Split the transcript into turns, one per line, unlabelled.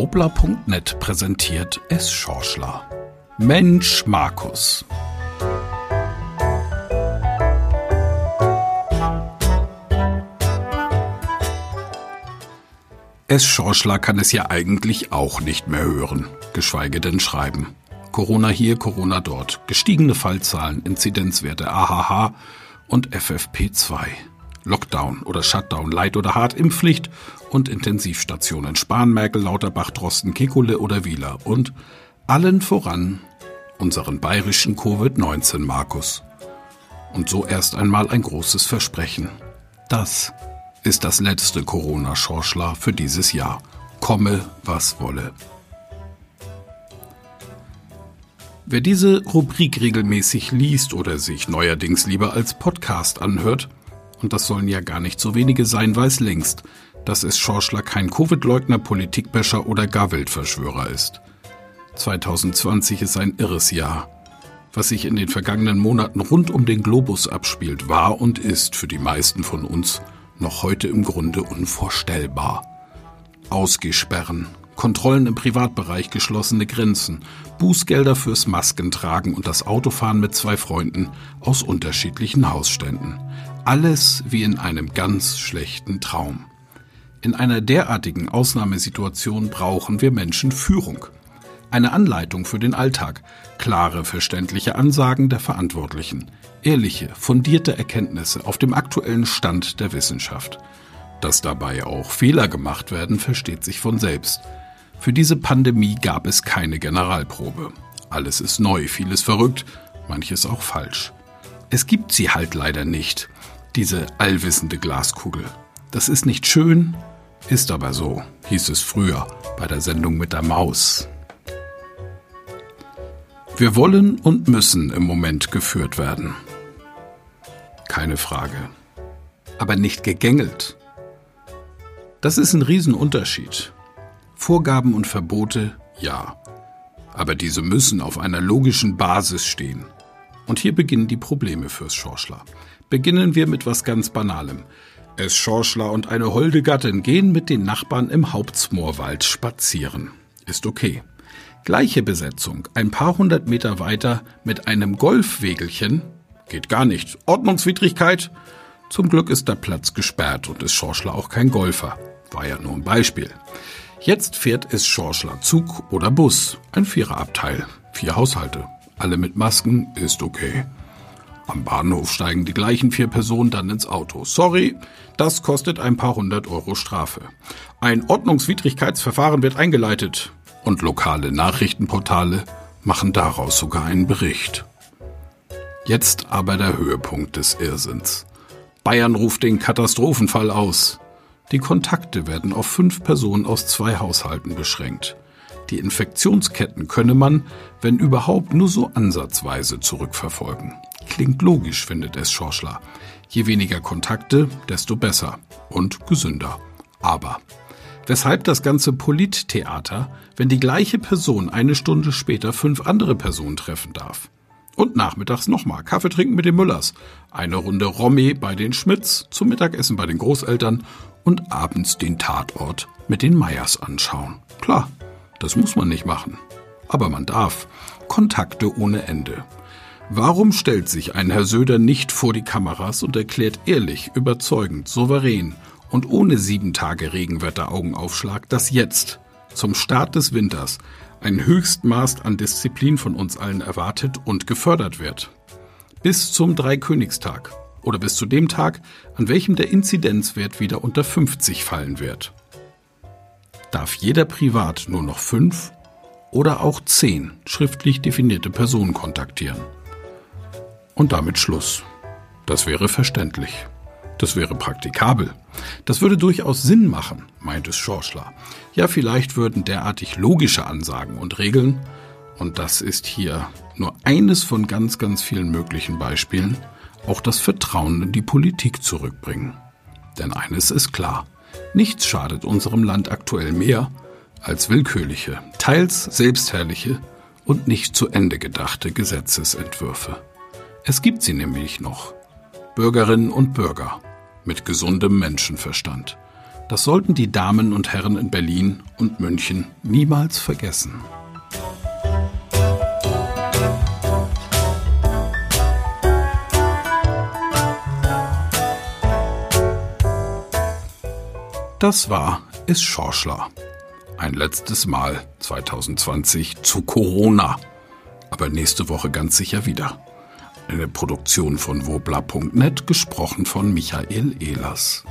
Wobler.net präsentiert S. Schorschler. Mensch Markus. S. Schorschler kann es ja eigentlich auch nicht mehr hören, geschweige denn schreiben. Corona hier, Corona dort, gestiegene Fallzahlen, Inzidenzwerte AHH und FFP2. Lockdown oder Shutdown, Leid oder Hart, Impfpflicht und Intensivstationen, Spahn, Merkel, Lauterbach, Drosten, Kekulé oder Wieler und allen voran unseren bayerischen Covid-19 Markus. Und so erst einmal ein großes Versprechen. Das ist das letzte Corona-Schorschler für dieses Jahr. Komme, was wolle. Wer diese Rubrik regelmäßig liest oder sich neuerdings lieber als Podcast anhört, und das sollen ja gar nicht so wenige sein, weiß längst, dass es Schorschler kein Covid-Leugner, Politikbäscher oder gar Weltverschwörer ist. 2020 ist ein irres Jahr. Was sich in den vergangenen Monaten rund um den Globus abspielt, war und ist für die meisten von uns noch heute im Grunde unvorstellbar. Ausgesperren, Kontrollen im Privatbereich, geschlossene Grenzen, Bußgelder fürs Maskentragen und das Autofahren mit zwei Freunden aus unterschiedlichen Hausständen. Alles wie in einem ganz schlechten Traum. In einer derartigen Ausnahmesituation brauchen wir Menschen Führung. Eine Anleitung für den Alltag, klare, verständliche Ansagen der Verantwortlichen, ehrliche, fundierte Erkenntnisse auf dem aktuellen Stand der Wissenschaft. Dass dabei auch Fehler gemacht werden, versteht sich von selbst. Für diese Pandemie gab es keine Generalprobe. Alles ist neu, vieles verrückt, manches auch falsch. Es gibt sie halt leider nicht diese allwissende Glaskugel. Das ist nicht schön, ist aber so, hieß es früher bei der Sendung mit der Maus. Wir wollen und müssen im Moment geführt werden. Keine Frage. Aber nicht gegängelt. Das ist ein Riesenunterschied. Vorgaben und Verbote, ja. Aber diese müssen auf einer logischen Basis stehen. Und hier beginnen die Probleme fürs Schorschler. Beginnen wir mit was ganz Banalem. Es Schorschler und eine holde Gattin gehen mit den Nachbarn im Hauptsmoorwald spazieren. Ist okay. Gleiche Besetzung, ein paar hundert Meter weiter mit einem Golfwegelchen. Geht gar nicht. Ordnungswidrigkeit? Zum Glück ist der Platz gesperrt und ist Schorschler auch kein Golfer. War ja nur ein Beispiel. Jetzt fährt es Schorschler Zug oder Bus. Ein Viererabteil. Vier Haushalte. Alle mit Masken ist okay. Am Bahnhof steigen die gleichen vier Personen dann ins Auto. Sorry, das kostet ein paar hundert Euro Strafe. Ein Ordnungswidrigkeitsverfahren wird eingeleitet. Und lokale Nachrichtenportale machen daraus sogar einen Bericht. Jetzt aber der Höhepunkt des Irrsinns. Bayern ruft den Katastrophenfall aus. Die Kontakte werden auf fünf Personen aus zwei Haushalten beschränkt. Die Infektionsketten könne man, wenn überhaupt, nur so ansatzweise zurückverfolgen. Klingt logisch, findet es Schorschler. Je weniger Kontakte, desto besser und gesünder. Aber weshalb das ganze Polittheater, wenn die gleiche Person eine Stunde später fünf andere Personen treffen darf? Und nachmittags nochmal Kaffee trinken mit den Müllers, eine Runde Romme bei den Schmidts, zum Mittagessen bei den Großeltern und abends den Tatort mit den Meyers anschauen. Klar, das muss man nicht machen. Aber man darf. Kontakte ohne Ende. Warum stellt sich ein Herr Söder nicht vor die Kameras und erklärt ehrlich, überzeugend, souverän und ohne sieben Tage Regenwetter-Augenaufschlag, dass jetzt, zum Start des Winters, ein Höchstmaß an Disziplin von uns allen erwartet und gefördert wird? Bis zum Dreikönigstag oder bis zu dem Tag, an welchem der Inzidenzwert wieder unter 50 fallen wird. Darf jeder privat nur noch fünf oder auch zehn schriftlich definierte Personen kontaktieren? und damit Schluss. Das wäre verständlich. Das wäre praktikabel. Das würde durchaus Sinn machen, meint es Schorschler. Ja, vielleicht würden derartig logische Ansagen und Regeln, und das ist hier nur eines von ganz, ganz vielen möglichen Beispielen, auch das Vertrauen in die Politik zurückbringen. Denn eines ist klar, nichts schadet unserem Land aktuell mehr als willkürliche, teils selbstherrliche und nicht zu Ende gedachte Gesetzesentwürfe. Es gibt sie nämlich noch. Bürgerinnen und Bürger mit gesundem Menschenverstand. Das sollten die Damen und Herren in Berlin und München niemals vergessen. Das war Es Schorschler. Ein letztes Mal 2020 zu Corona. Aber nächste Woche ganz sicher wieder. Eine Produktion von wobla.net, gesprochen von Michael Ehlers.